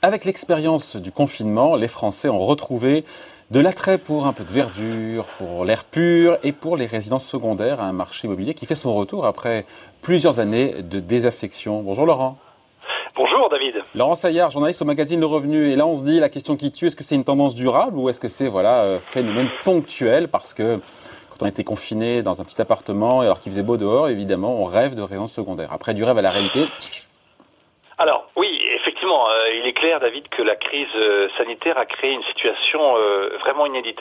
Avec l'expérience du confinement, les Français ont retrouvé de l'attrait pour un peu de verdure, pour l'air pur et pour les résidences secondaires, un marché immobilier qui fait son retour après plusieurs années de désaffection. Bonjour Laurent. Bonjour David. Laurent Saillard, journaliste au magazine Le Revenu. Et là, on se dit, la question qui tue, est-ce que c'est une tendance durable ou est-ce que c'est voilà euh, phénomène ponctuel? Parce que quand on était confiné dans un petit appartement et alors qu'il faisait beau dehors, évidemment, on rêve de résidence secondaire. Après, du rêve à la réalité. Alors oui, effectivement, euh, il est clair, David, que la crise euh, sanitaire a créé une situation euh, vraiment inédite.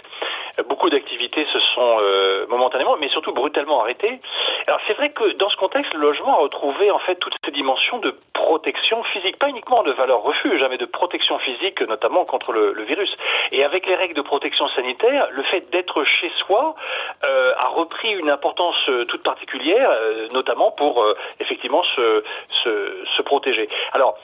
Beaucoup d'activités se sont momentanément, mais surtout brutalement arrêtées. Alors c'est vrai que dans ce contexte, le logement a retrouvé en fait toutes ces dimensions de protection physique, pas uniquement de valeur refuge, hein, mais de protection physique, notamment contre le, virus. Et avec les règles de protection sanitaire, le fait d'être chez soi a repris une importance toute particulière, notamment pour effectivement se, se, se protéger. Alors,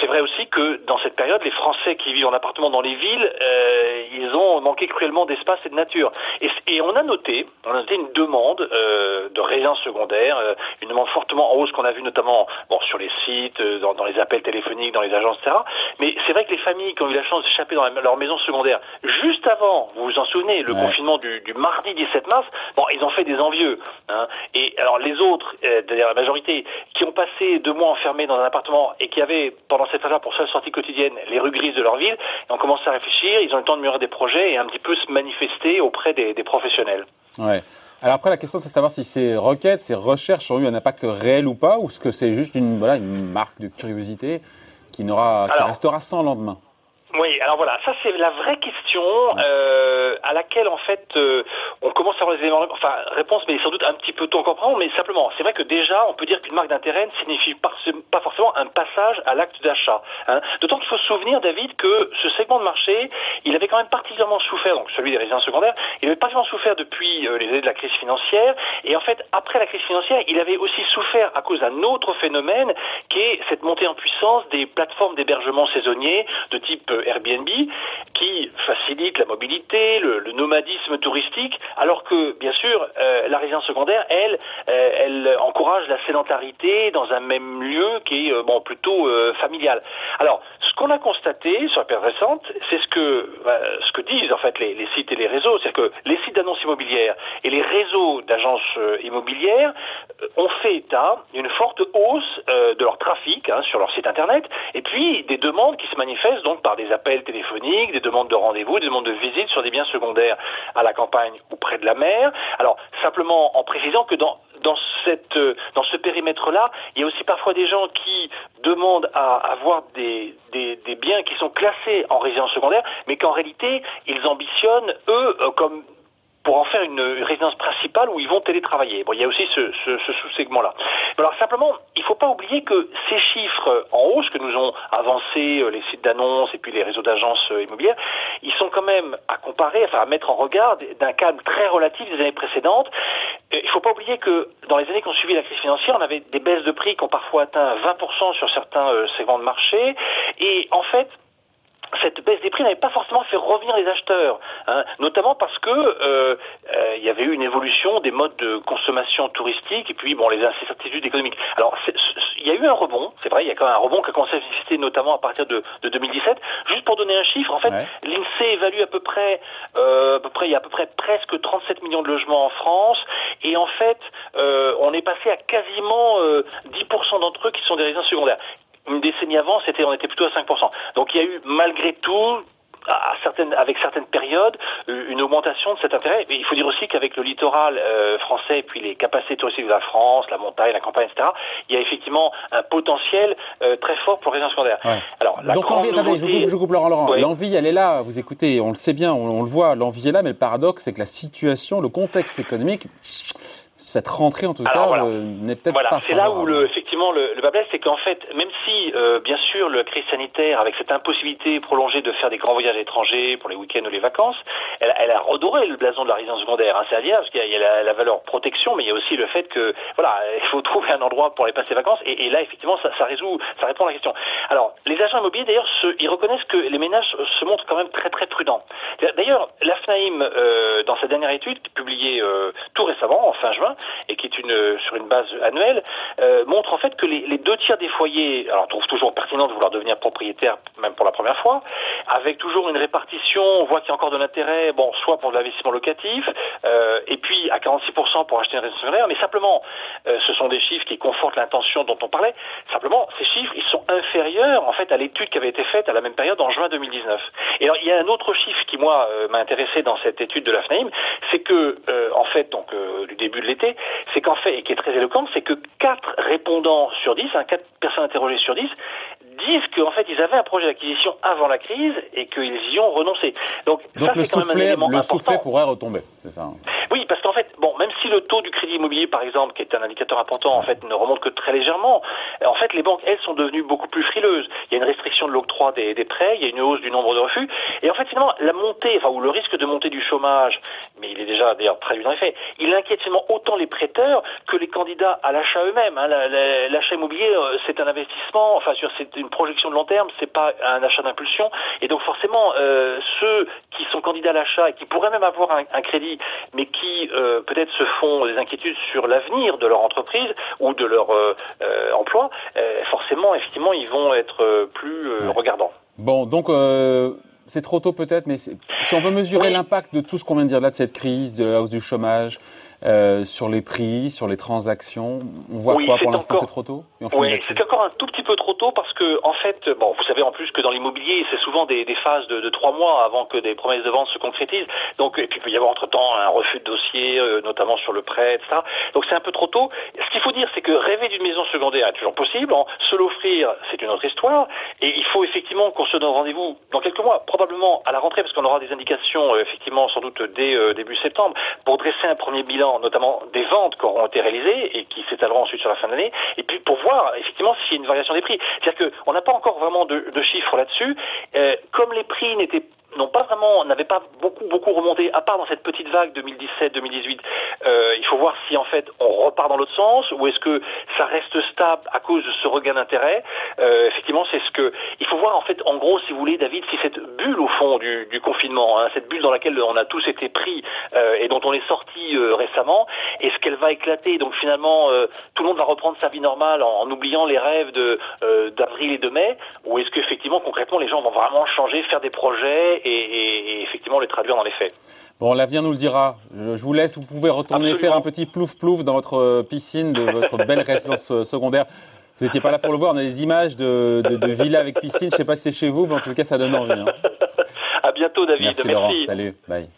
c'est vrai aussi que dans cette période, les Français qui vivent en appartement dans les villes, euh, ils ont manqué cruellement d'espace et de nature. Et, et, on a noté, on a noté une demande euh, de résidence secondaire, euh, une demande fortement en hausse qu'on a vu notamment bon, sur les sites, euh, dans, dans, les appels téléphoniques, dans les agences, etc. Mais c'est vrai que les familles qui ont eu la chance d'échapper dans leur maison secondaire juste avant, vous vous en souvenez, le ouais. confinement du, du, mardi 17 mars, bon, ils ont fait des envieux. Hein. Et alors les autres, euh, la majorité, qui ont passé deux mois enfermés dans un appartement et qui avaient pendant cette période pour seule sortie quotidienne les rues grises de leur ville, et on commence à réfléchir, ils ont le temps de mûrir des projets et un petit peu se manifester auprès des, des professionnels. Ouais. Alors après, la question, c'est de savoir si ces requêtes, ces recherches ont eu un impact réel ou pas, ou est-ce que c'est juste une, voilà, une marque de curiosité qui, n'aura, qui Alors, restera sans lendemain? Oui, alors voilà, ça c'est la vraie question euh, à laquelle en fait euh, on commence à avoir des éléments, enfin réponse, mais sans doute un petit peu tôt encore comprendre, mais simplement, c'est vrai que déjà on peut dire qu'une marque d'intérêt ne signifie pas, forcément un passage à l'acte d'achat. Hein. D'autant qu'il faut se souvenir, David, que ce segment de marché, il avait quand même particulièrement souffert, donc celui des résidences secondaires, il avait particulièrement souffert depuis euh, les années de la crise financière, et en fait après la crise financière, il avait aussi souffert à cause d'un autre phénomène qui est cette montée en puissance des plateformes d'hébergement saisonnier de type Airbnb qui facilite la mobilité, le, nomadisme touristique, alors que bien sûr euh, la résidence secondaire, elle, euh, elle encourage la sédentarité dans un même lieu qui est euh, bon plutôt familial. Alors ce qu'on a constaté sur la période récente, c'est ce que disent en fait les, sites et les réseaux, c'est que les sites d'annonces immobilières et les réseaux d'agences immobilières ont fait état d'une forte hausse de leur trafic hein, sur leur site internet, et puis des demandes qui se manifestent donc par des appels téléphoniques, des demandes de rendez-vous, des demandes de visite sur des biens secondaires à la campagne ou près de la mer. Alors, simplement en précisant que dans dans, cette, dans ce périmètre-là, il y a aussi parfois des gens qui demandent à avoir des, des, des biens qui sont classés en résidence secondaire, mais qu'en réalité, ils ambitionnent, eux, comme pour en faire une résidence principale où ils vont télétravailler. Bon, il y a aussi ce, ce, ce sous-segment-là. Alors simplement, il ne faut pas oublier que ces chiffres en hausse que nous ont avancés les sites d'annonces et puis les réseaux d'agences immobilières, ils sont quand même à comparer, enfin à mettre en regard d'un cadre très relatif des années précédentes. Il ne faut pas oublier que dans les années qui ont suivi la crise financière, on avait des baisses de prix qui ont parfois atteint 20% sur certains segments de marché. Et en fait, cette baisse des prix n'avait pas forcément fait revenir les acheteurs, hein, notamment parce que euh, euh, il y avait eu une évolution des modes de consommation touristique et puis bon les incertitudes économiques. Alors il y a eu un rebond, c'est vrai, il y a quand même un rebond qui a commencé à exister notamment à partir de, de 2017. Juste pour donner un chiffre, en fait, ouais. l'Insee évalue à peu près, euh, à peu près, il y a à peu près presque 37 millions de logements en France et en fait, on est passé à quasiment 10% d'entre eux qui sont des résidences secondaires une décennie avant, c'était, on était plutôt à 5%. Donc il y a eu malgré tout, à certaines, avec certaines périodes, une augmentation de cet intérêt. Mais il faut dire aussi qu'avec le littoral euh, français et puis les capacités touristiques de la France, la montagne, la campagne, etc., il y a effectivement un potentiel euh, très fort pour les résidents secondaires. Ouais. Alors, la Donc l'envie, attendez, nouveauté... je, coupe, je coupe Laurent, Laurent. Oui. L'envie, elle est là, vous écoutez, on le sait bien, on, on le voit, l'envie est là, mais le paradoxe, c'est que la situation, le contexte économique cette rentrée en tout Alors, cas voilà. euh, n'est peut-être voilà. pas C'est là où le, effectivement le, le bas blesse, c'est qu'en fait, même si euh, bien sûr la crise sanitaire, avec cette impossibilité prolongée de faire des grands voyages à l'étranger pour les week-ends ou les vacances, elle, elle, a redoré le blason de la résidence secondaire. Hein, C'est-à-dire parce qu'il y a, il y a la, la, valeur protection, mais il y a aussi le fait que voilà, il faut trouver un endroit pour aller passer les vacances. Et, et là, effectivement, ça, ça, résout, ça répond à la question. Alors, les agents immobiliers, d'ailleurs, ils reconnaissent que les ménages se montrent quand même très très prudents. D'ailleurs, la FNAIM, euh, dans sa dernière étude publiée euh, tout récemment, en fin juin, et qui est une sur une base annuelle, montre en fait que les, deux tiers des foyers, alors on trouve toujours pertinent de vouloir devenir propriétaire, même pour la première fois, avec toujours une répartition, on voit qu'il y a encore de l'intérêt, bon, soit pour de l'investissement locatif, et puis à 46% pour acheter une résidence mais simplement, ce sont des chiffres qui confortent l'intention dont on parlait. Simplement, ces chiffres, ils sont en fait à l'étude qui avait été faite à la même période en juin 2019. Et alors, il y a un autre chiffre qui moi euh, m'a intéressé dans cette étude de la FNAIM, c'est que euh, en fait donc euh, du début de l'été, c'est qu'en fait et qui est très éloquent, c'est que 4 répondants sur 10, hein, 4 personnes interrogées sur 10 disent qu'en fait ils avaient un projet d'acquisition avant la crise et qu'ils y ont renoncé. Donc, ça, le, quand soufflet, même un le soufflet pourrait retomber, c'est ça hein. Oui, parce qu'en fait, bon, même si le taux du crédit immobilier, par exemple, qui est un indicateur important, en fait, ne remonte que très légèrement, en fait, les banques, elles, sont devenues beaucoup plus frileuses. Il y a une restriction de l'octroi des, des, prêts, il y a une hausse du nombre de refus, et en fait, finalement, la montée, enfin, ou le risque de montée du chômage, mais il est déjà d'ailleurs traduit dans les faits, il inquiète finalement autant les prêteurs que les candidats à l'achat eux-mêmes. Hein. L'achat immobilier, euh, c'est un investissement, enfin, c'est une projection de long terme, c'est pas un achat d'impulsion, et donc forcément, euh, ceux qui sont candidats à l'achat et qui pourraient même avoir un, un crédit, mais qui euh, peut-être se font des inquiétudes sur l'avenir de leur entreprise ou de leur euh, euh, emploi, forcément, effectivement, ils vont être plus regardants. Bon, donc c'est trop tôt peut-être, mais si on veut mesurer l'impact de tout ce qu'on vient de dire là, de cette crise, de la hausse du chômage, euh, sur les prix, sur les transactions On voit quoi pour l'instant C'est trop tôt? Oui, c'est encore un tout petit peu trop tôt parce que, en fait, bon, vous savez en plus que dans l'immobilier, c'est souvent des, des, phases de, trois mois avant que des promesses de vente se concrétisent. Donc, et puis il peut y avoir entre-temps un refus de dossier, euh, notamment sur le prêt, etc. Donc c'est un peu trop tôt. Ce qu'il faut dire, c'est que rêver d'une maison secondaire est toujours possible. Se l'offrir, c'est une autre histoire. Et il faut effectivement qu'on se donne rendez-vous dans quelques mois, probablement à la rentrée, parce qu'on aura des indications, euh, effectivement, sans doute dès début septembre, pour dresser un premier bilan notamment des ventes qui auront été réalisées et qui s'étaleront ensuite sur la fin de l'année, et puis pour voir effectivement s'il y a une variation des prix. C'est-à-dire qu'on n'a pas encore vraiment de, chiffres là-dessus. Euh, comme les prix n'étaient n'ont pas vraiment, n'avaient pas beaucoup beaucoup remonté, à part dans cette petite vague 2017-2018. Euh, il faut voir si en fait on repart dans l'autre sens ou est-ce que ça reste stable à cause de ce regain d'intérêt. Euh, effectivement, c'est ce que il faut voir en fait, en gros, si vous voulez, David, si cette bulle au fond du, confinement, hein, cette bulle dans laquelle on a tous été pris euh, et dont on est sorti récemment, est-ce qu'elle va éclater? Donc finalement, tout le monde va reprendre sa vie normale en, oubliant les rêves de d'avril et de mai, ou est-ce qu'effectivement concrètement les gens vont vraiment changer, faire des projets et, effectivement les traduire dans les faits. Bon, l'avenir nous le dira. Je vous laisse, vous pouvez retourner faire un petit plouf-plouf dans votre euh, piscine de votre belle résidence euh, secondaire. Vous n'étiez pas là pour le voir, on a des images de, de, de villas avec piscine. Je ne sais pas si c'est chez vous, mais en tout cas, ça donne envie. Hein. À bientôt, David. Merci, Laurent. Salut. Bye.